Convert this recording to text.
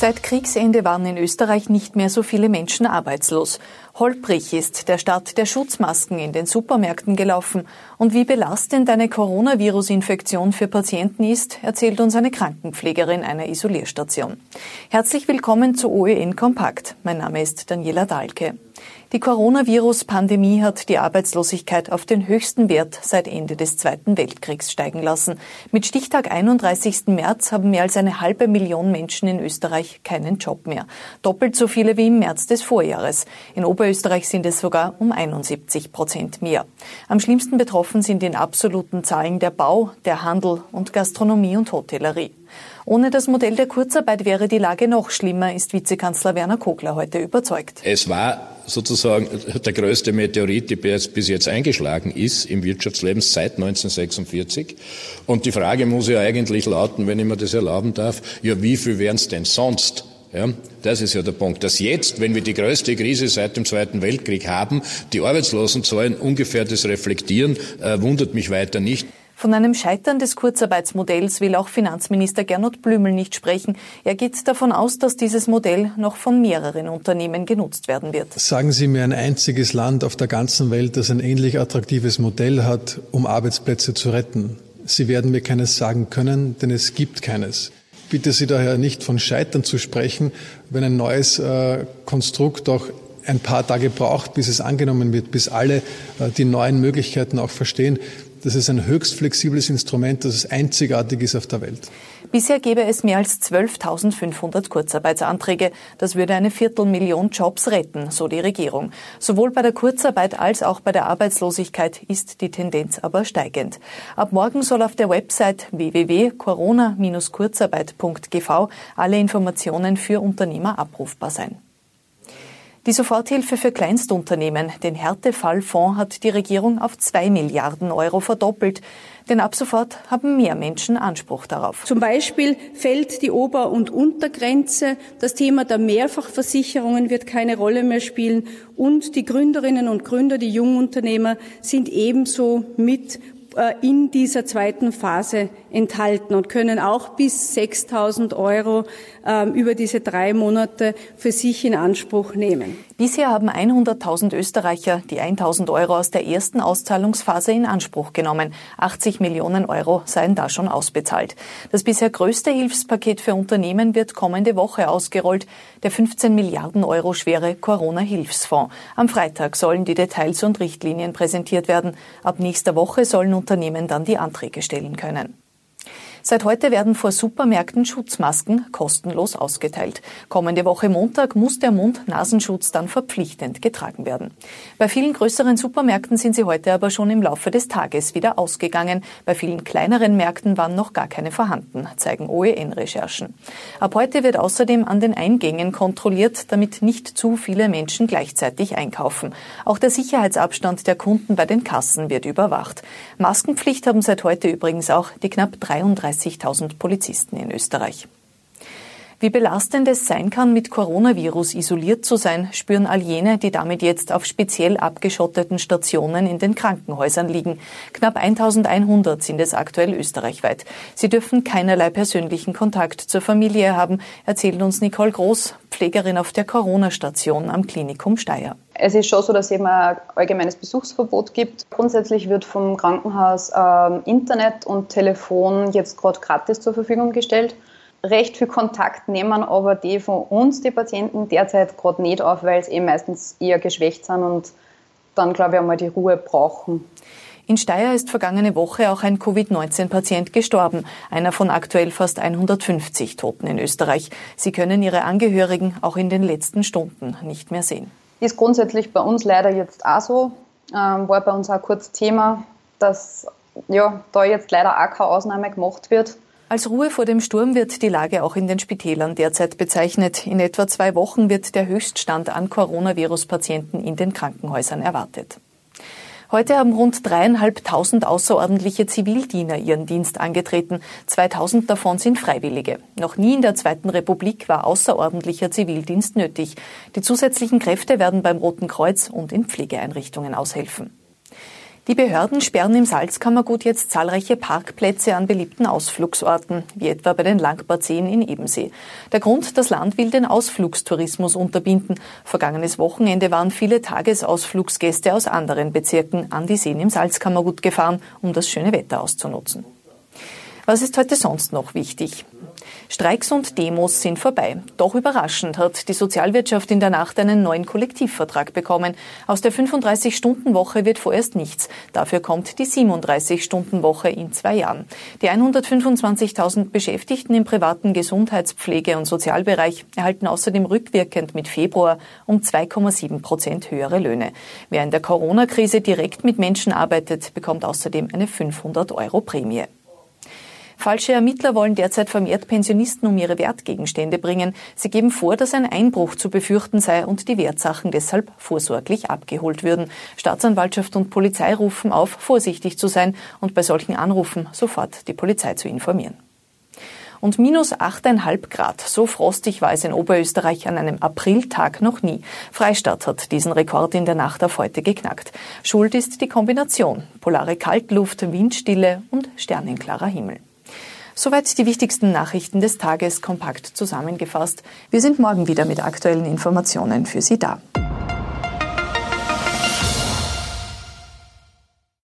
Seit Kriegsende waren in Österreich nicht mehr so viele Menschen arbeitslos. Holprig ist der Start der Schutzmasken in den Supermärkten gelaufen. Und wie belastend eine Coronavirus-Infektion für Patienten ist, erzählt uns eine Krankenpflegerin einer Isolierstation. Herzlich willkommen zu OEN Kompakt. Mein Name ist Daniela Dahlke. Die Coronavirus-Pandemie hat die Arbeitslosigkeit auf den höchsten Wert seit Ende des Zweiten Weltkriegs steigen lassen. Mit Stichtag 31. März haben mehr als eine halbe Million Menschen in Österreich keinen Job mehr. Doppelt so viele wie im März des Vorjahres. In Oberösterreich sind es sogar um 71 Prozent mehr. Am schlimmsten betroffen sind in absoluten Zahlen der Bau, der Handel und Gastronomie und Hotellerie. Ohne das Modell der Kurzarbeit wäre die Lage noch schlimmer, ist Vizekanzler Werner Kogler heute überzeugt. Es war sozusagen der größte Meteorit, der bis jetzt eingeschlagen ist im Wirtschaftsleben seit 1946. Und die Frage muss ja eigentlich lauten, wenn ich mir das erlauben darf, ja, wie viel wären es denn sonst? Ja, das ist ja der Punkt. Dass jetzt, wenn wir die größte Krise seit dem Zweiten Weltkrieg haben, die Arbeitslosenzahlen ungefähr das reflektieren, äh, wundert mich weiter nicht. Von einem Scheitern des Kurzarbeitsmodells will auch Finanzminister Gernot Blümel nicht sprechen. Er geht davon aus, dass dieses Modell noch von mehreren Unternehmen genutzt werden wird. Sagen Sie mir ein einziges Land auf der ganzen Welt, das ein ähnlich attraktives Modell hat, um Arbeitsplätze zu retten. Sie werden mir keines sagen können, denn es gibt keines. Bitte Sie daher nicht von Scheitern zu sprechen, wenn ein neues äh, Konstrukt auch ein paar Tage braucht, bis es angenommen wird, bis alle äh, die neuen Möglichkeiten auch verstehen. Das ist ein höchst flexibles Instrument, das einzigartig ist auf der Welt. Bisher gäbe es mehr als 12.500 Kurzarbeitsanträge. Das würde eine Viertelmillion Jobs retten, so die Regierung. Sowohl bei der Kurzarbeit als auch bei der Arbeitslosigkeit ist die Tendenz aber steigend. Ab morgen soll auf der Website www.corona-kurzarbeit.gv alle Informationen für Unternehmer abrufbar sein. Die Soforthilfe für Kleinstunternehmen, den Härtefallfonds, hat die Regierung auf zwei Milliarden Euro verdoppelt. Denn ab sofort haben mehr Menschen Anspruch darauf. Zum Beispiel fällt die Ober- und Untergrenze. Das Thema der Mehrfachversicherungen wird keine Rolle mehr spielen. Und die Gründerinnen und Gründer, die Jungunternehmer sind ebenso mit in dieser zweiten Phase enthalten und können auch bis 6.000 Euro ähm, über diese drei Monate für sich in Anspruch nehmen. Bisher haben 100.000 Österreicher die 1.000 Euro aus der ersten Auszahlungsphase in Anspruch genommen. 80 Millionen Euro seien da schon ausbezahlt. Das bisher größte Hilfspaket für Unternehmen wird kommende Woche ausgerollt. Der 15 Milliarden Euro schwere Corona-Hilfsfonds. Am Freitag sollen die Details und Richtlinien präsentiert werden. Ab nächster Woche sollen Unternehmen dann die Anträge stellen können. Seit heute werden vor Supermärkten Schutzmasken kostenlos ausgeteilt. Kommende Woche Montag muss der Mund-Nasenschutz dann verpflichtend getragen werden. Bei vielen größeren Supermärkten sind sie heute aber schon im Laufe des Tages wieder ausgegangen. Bei vielen kleineren Märkten waren noch gar keine vorhanden, zeigen OEN-Recherchen. Ab heute wird außerdem an den Eingängen kontrolliert, damit nicht zu viele Menschen gleichzeitig einkaufen. Auch der Sicherheitsabstand der Kunden bei den Kassen wird überwacht. Maskenpflicht haben seit heute übrigens auch die knapp 33 30.000 Polizisten in Österreich. Wie belastend es sein kann, mit Coronavirus isoliert zu sein, spüren all jene, die damit jetzt auf speziell abgeschotteten Stationen in den Krankenhäusern liegen. Knapp 1100 sind es aktuell österreichweit. Sie dürfen keinerlei persönlichen Kontakt zur Familie haben, erzählt uns Nicole Groß, Pflegerin auf der Corona-Station am Klinikum Steyr. Es ist schon so, dass es eben ein allgemeines Besuchsverbot gibt. Grundsätzlich wird vom Krankenhaus äh, Internet und Telefon jetzt gerade gratis zur Verfügung gestellt recht viel Kontakt nehmen aber die von uns, die Patienten, derzeit gerade nicht auf, weil sie eben meistens eher geschwächt sind und dann, glaube ich, einmal die Ruhe brauchen. In Steyr ist vergangene Woche auch ein Covid-19-Patient gestorben, einer von aktuell fast 150 Toten in Österreich. Sie können ihre Angehörigen auch in den letzten Stunden nicht mehr sehen. Ist grundsätzlich bei uns leider jetzt auch so. Ähm, war bei uns auch kurz Thema, dass ja, da jetzt leider auch keine Ausnahme gemacht wird. Als Ruhe vor dem Sturm wird die Lage auch in den Spitälern derzeit bezeichnet. In etwa zwei Wochen wird der Höchststand an Coronavirus-Patienten in den Krankenhäusern erwartet. Heute haben rund dreieinhalbtausend außerordentliche Zivildiener ihren Dienst angetreten. 2000 davon sind Freiwillige. Noch nie in der Zweiten Republik war außerordentlicher Zivildienst nötig. Die zusätzlichen Kräfte werden beim Roten Kreuz und in Pflegeeinrichtungen aushelfen. Die Behörden sperren im Salzkammergut jetzt zahlreiche Parkplätze an beliebten Ausflugsorten, wie etwa bei den Langbarzeen in Ebensee. Der Grund, das Land will den Ausflugstourismus unterbinden. Vergangenes Wochenende waren viele Tagesausflugsgäste aus anderen Bezirken an die Seen im Salzkammergut gefahren, um das schöne Wetter auszunutzen. Was ist heute sonst noch wichtig? Streiks und Demos sind vorbei. Doch überraschend hat die Sozialwirtschaft in der Nacht einen neuen Kollektivvertrag bekommen. Aus der 35-Stunden-Woche wird vorerst nichts. Dafür kommt die 37-Stunden-Woche in zwei Jahren. Die 125.000 Beschäftigten im privaten Gesundheitspflege- und Sozialbereich erhalten außerdem rückwirkend mit Februar um 2,7 Prozent höhere Löhne. Wer in der Corona-Krise direkt mit Menschen arbeitet, bekommt außerdem eine 500 Euro Prämie. Falsche Ermittler wollen derzeit vermehrt Pensionisten um ihre Wertgegenstände bringen. Sie geben vor, dass ein Einbruch zu befürchten sei und die Wertsachen deshalb vorsorglich abgeholt würden. Staatsanwaltschaft und Polizei rufen auf, vorsichtig zu sein und bei solchen Anrufen sofort die Polizei zu informieren und minus 8,5 Grad. So frostig war es in Oberösterreich an einem Apriltag noch nie. Freistadt hat diesen Rekord in der Nacht auf heute geknackt. Schuld ist die Kombination polare Kaltluft, Windstille und sternenklarer Himmel. Soweit die wichtigsten Nachrichten des Tages kompakt zusammengefasst. Wir sind morgen wieder mit aktuellen Informationen für Sie da.